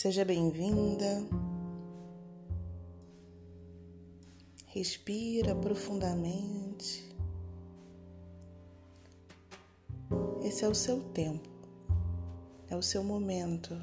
Seja bem-vinda. Respira profundamente. Esse é o seu tempo, é o seu momento.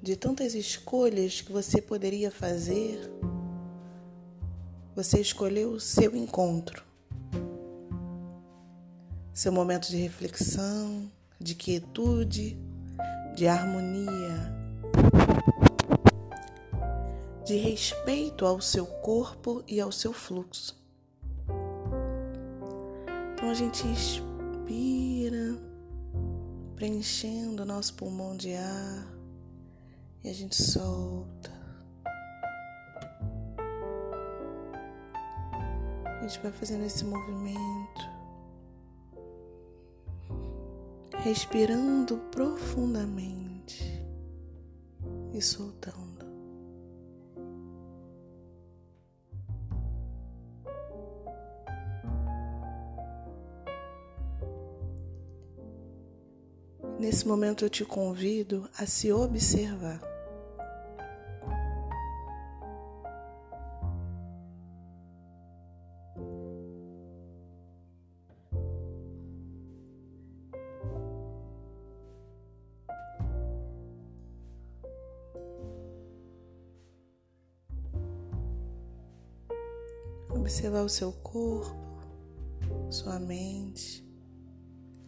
De tantas escolhas que você poderia fazer, você escolheu o seu encontro, seu momento de reflexão, de quietude, de harmonia, de respeito ao seu corpo e ao seu fluxo. Então a gente inspira, preenchendo o nosso pulmão de ar e a gente solta. A gente vai fazendo esse movimento, respirando profundamente e soltando. Nesse momento eu te convido a se observar. Observar o seu corpo, sua mente,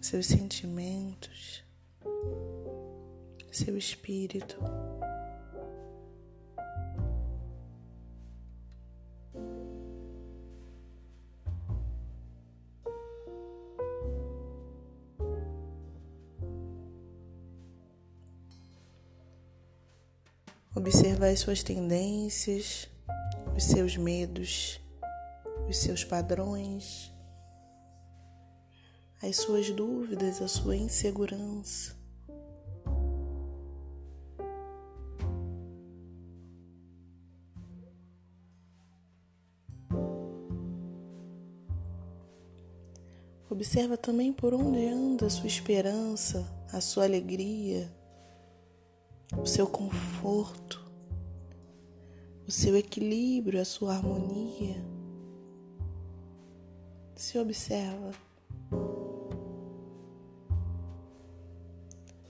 seus sentimentos seu espírito. Observar as suas tendências, os seus medos, os seus padrões, as suas dúvidas, a sua insegurança. Observa também por onde anda a sua esperança, a sua alegria, o seu conforto, o seu equilíbrio, a sua harmonia. Se observa.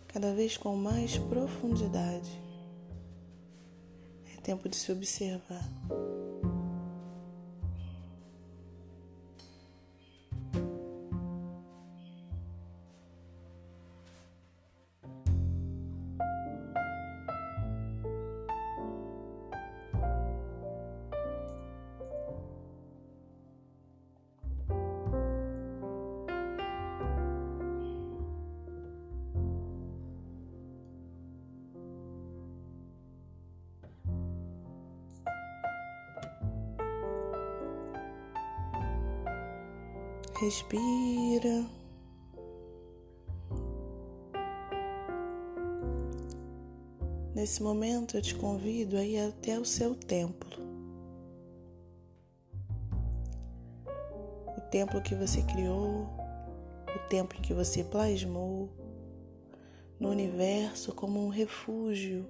Cada vez com mais profundidade. É tempo de se observar. Respira. Nesse momento eu te convido a ir até o seu templo. O templo que você criou, o templo que você plasmou no universo como um refúgio,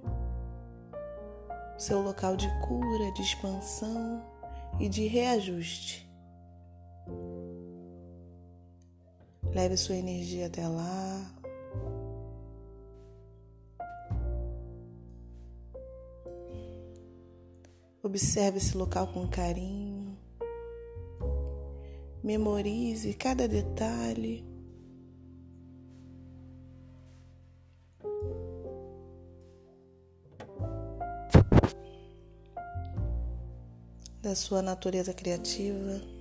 seu local de cura, de expansão e de reajuste. Leve sua energia até lá. Observe esse local com carinho. Memorize cada detalhe. Da sua natureza criativa.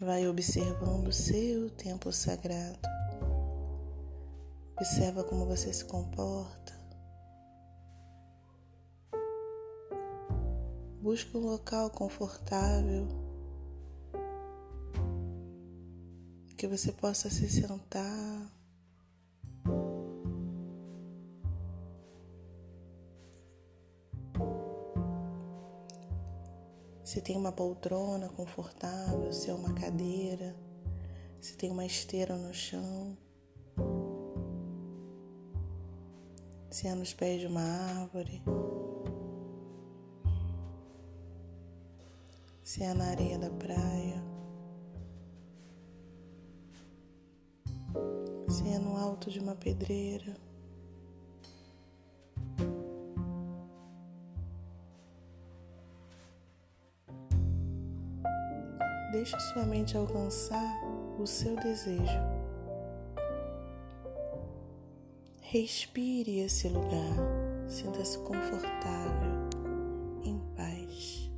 Vai observando o seu templo sagrado. Observa como você se comporta. Busca um local confortável que você possa se sentar. Tem uma poltrona confortável, se é uma cadeira, se tem uma esteira no chão, se é nos pés de uma árvore, se é na areia da praia, se é no alto de uma pedreira. Deixe sua mente alcançar o seu desejo. Respire esse lugar, sinta-se confortável, em paz.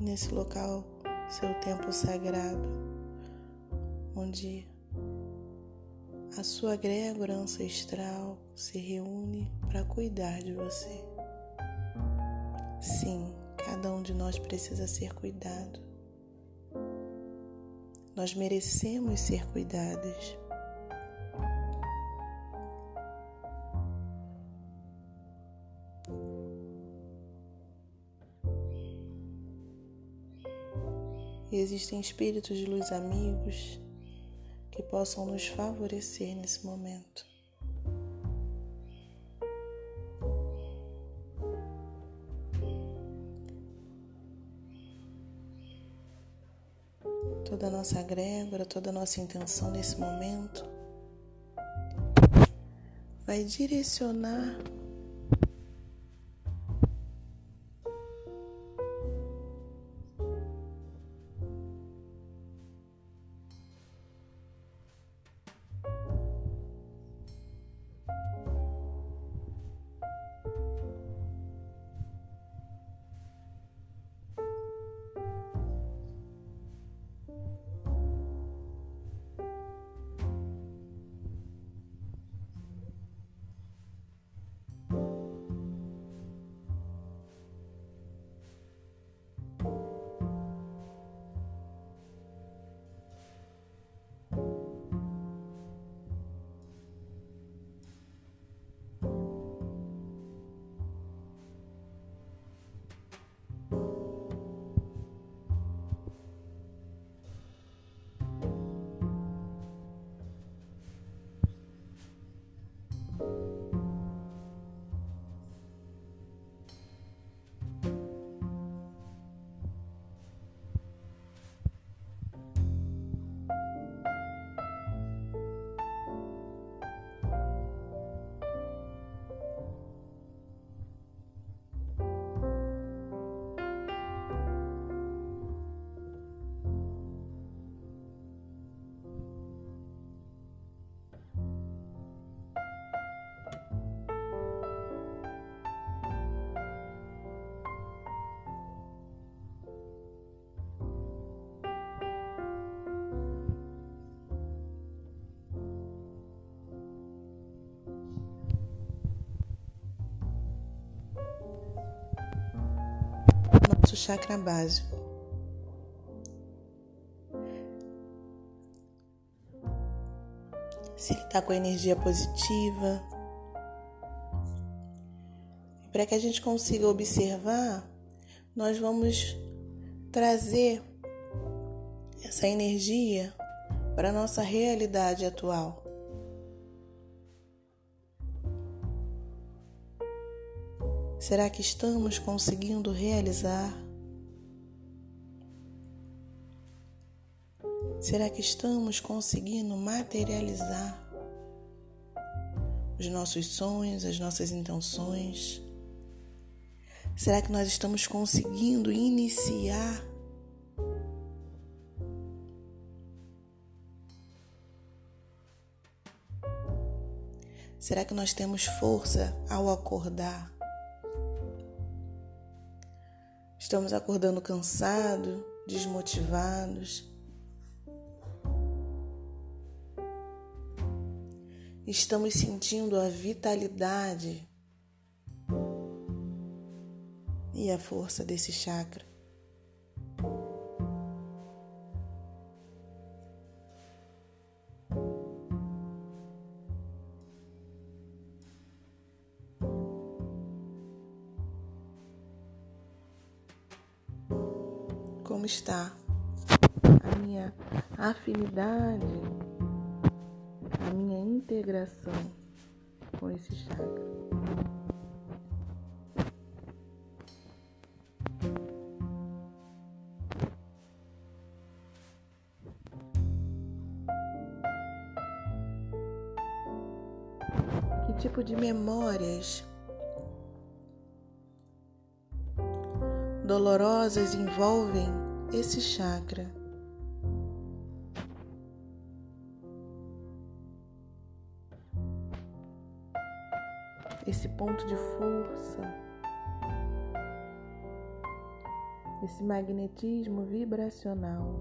Nesse local, seu tempo sagrado onde a sua grégora ancestral se reúne para cuidar de você. Sim, cada um de nós precisa ser cuidado. Nós merecemos ser cuidados. E existem espíritos de luz amigos que possam nos favorecer nesse momento. Toda a nossa grégora, toda a nossa intenção nesse momento vai direcionar chakra básico. Se ele está com energia positiva. Para que a gente consiga observar, nós vamos trazer essa energia para a nossa realidade atual. Será que estamos conseguindo realizar? Será que estamos conseguindo materializar os nossos sonhos, as nossas intenções? Será que nós estamos conseguindo iniciar Será que nós temos força ao acordar? Estamos acordando cansados, desmotivados. Estamos sentindo a vitalidade e a força desse chakra. Integração com esse chakra. Que tipo de memórias dolorosas envolvem esse chakra? Ponto de força, esse magnetismo vibracional.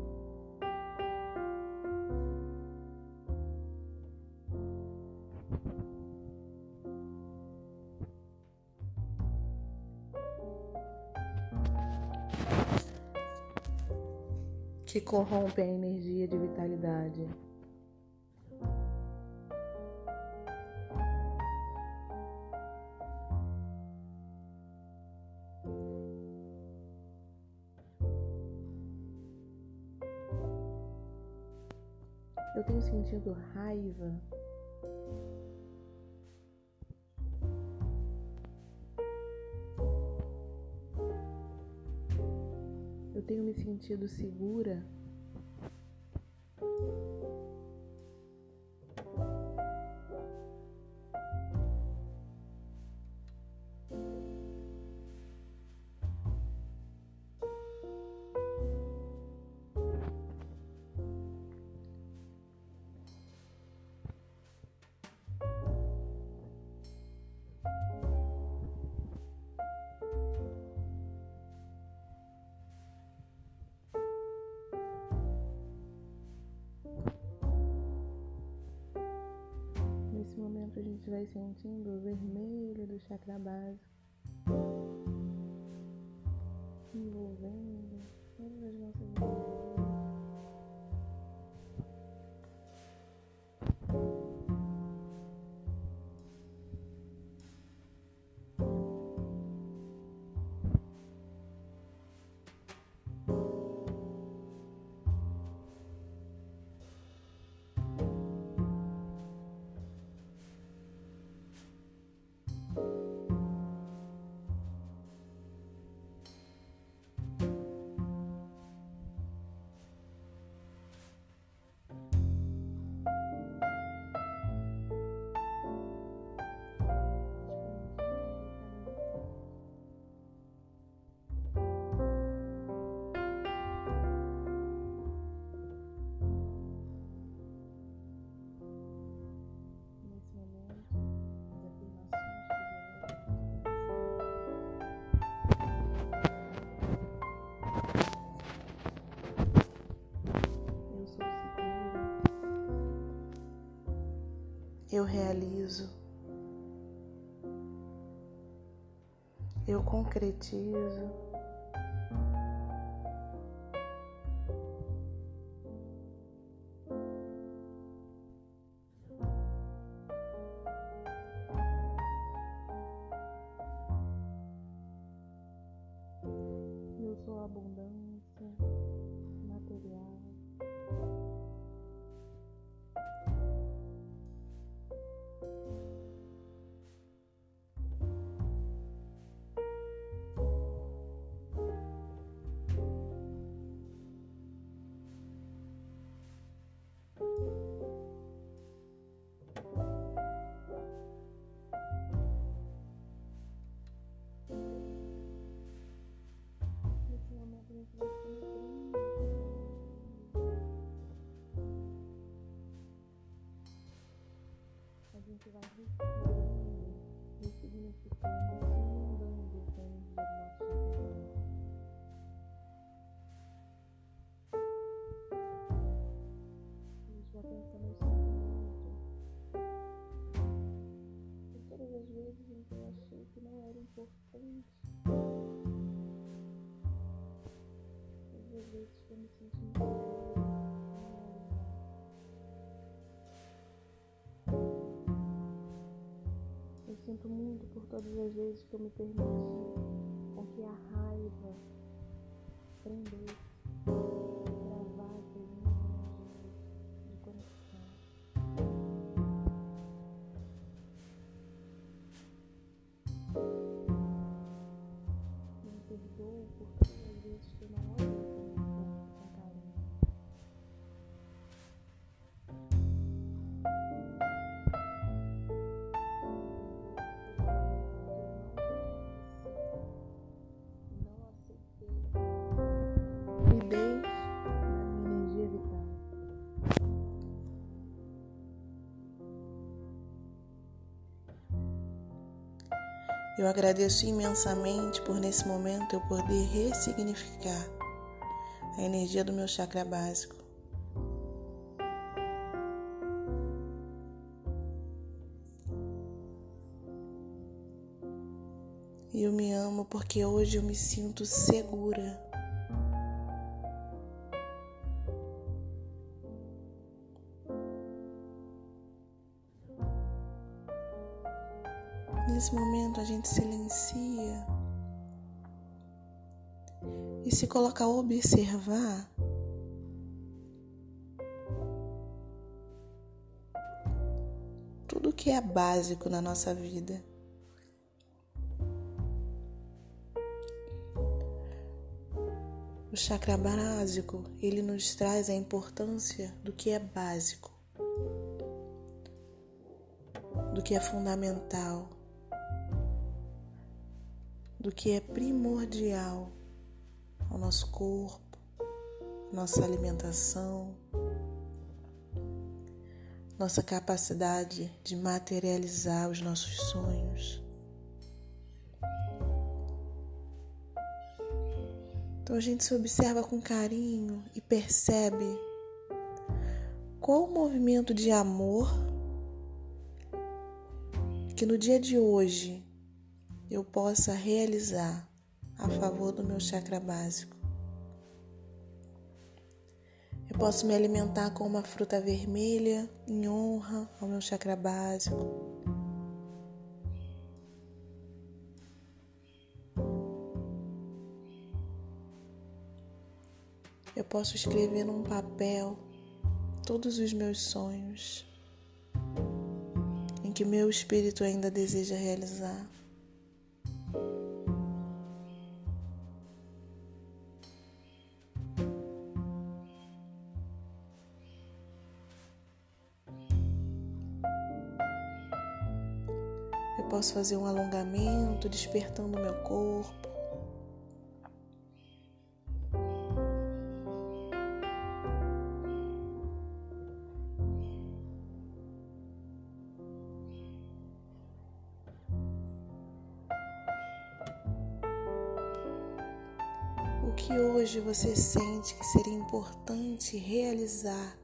Que corrompe a energia de vitalidade. Raiva. Eu tenho me sentido segura. A gente vai sentindo o vermelho do chakra básico eu realizo, eu concretizo. Por todas as vezes que eu me permiti com que a raiva prendesse. Eu agradeço imensamente por nesse momento eu poder ressignificar a energia do meu chakra básico. E eu me amo porque hoje eu me sinto segura. Momento a gente silencia e se coloca a observar tudo que é básico na nossa vida. O chakra básico, ele nos traz a importância do que é básico, do que é fundamental do que é primordial ao nosso corpo, nossa alimentação, nossa capacidade de materializar os nossos sonhos. Então a gente se observa com carinho e percebe qual o movimento de amor que no dia de hoje eu possa realizar a favor do meu chakra básico. Eu posso me alimentar com uma fruta vermelha em honra ao meu chakra básico. Eu posso escrever num papel todos os meus sonhos em que meu espírito ainda deseja realizar. Posso fazer um alongamento, despertando o meu corpo. O que hoje você sente que seria importante realizar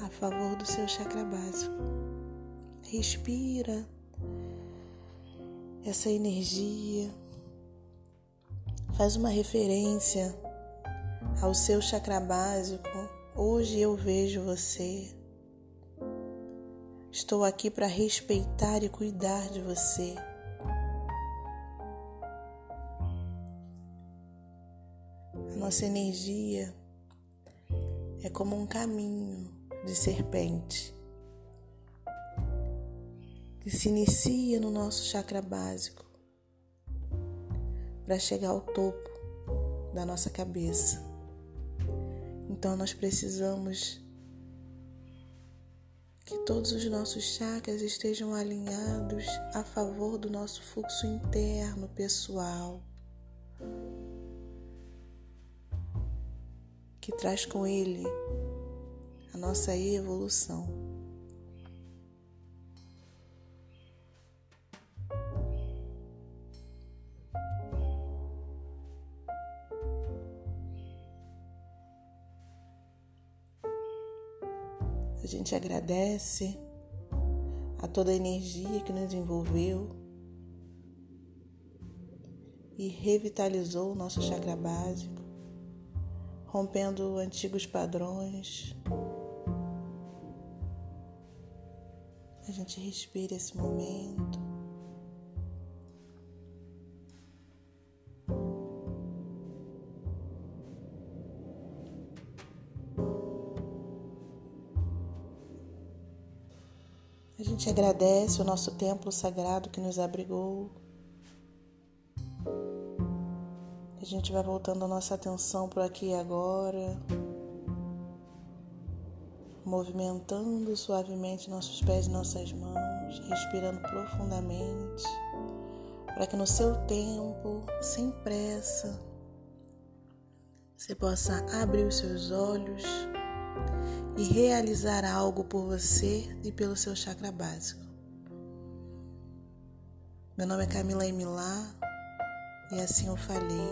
a favor do seu chakra básico? Respira essa energia. Faz uma referência ao seu chakra básico. Hoje eu vejo você. Estou aqui para respeitar e cuidar de você. A nossa energia é como um caminho de serpente que se inicia no nosso chakra básico para chegar ao topo da nossa cabeça. Então nós precisamos que todos os nossos chakras estejam alinhados a favor do nosso fluxo interno pessoal, que traz com ele a nossa evolução. A gente agradece a toda a energia que nos envolveu e revitalizou o nosso chakra básico, rompendo antigos padrões. A gente respira esse momento. Agradece o nosso templo sagrado que nos abrigou. A gente vai voltando a nossa atenção para aqui e agora, movimentando suavemente nossos pés e nossas mãos, respirando profundamente, para que no seu tempo, sem pressa, você possa abrir os seus olhos e realizar algo por você e pelo seu chakra básico. Meu nome é Camila Emilá e assim eu falei.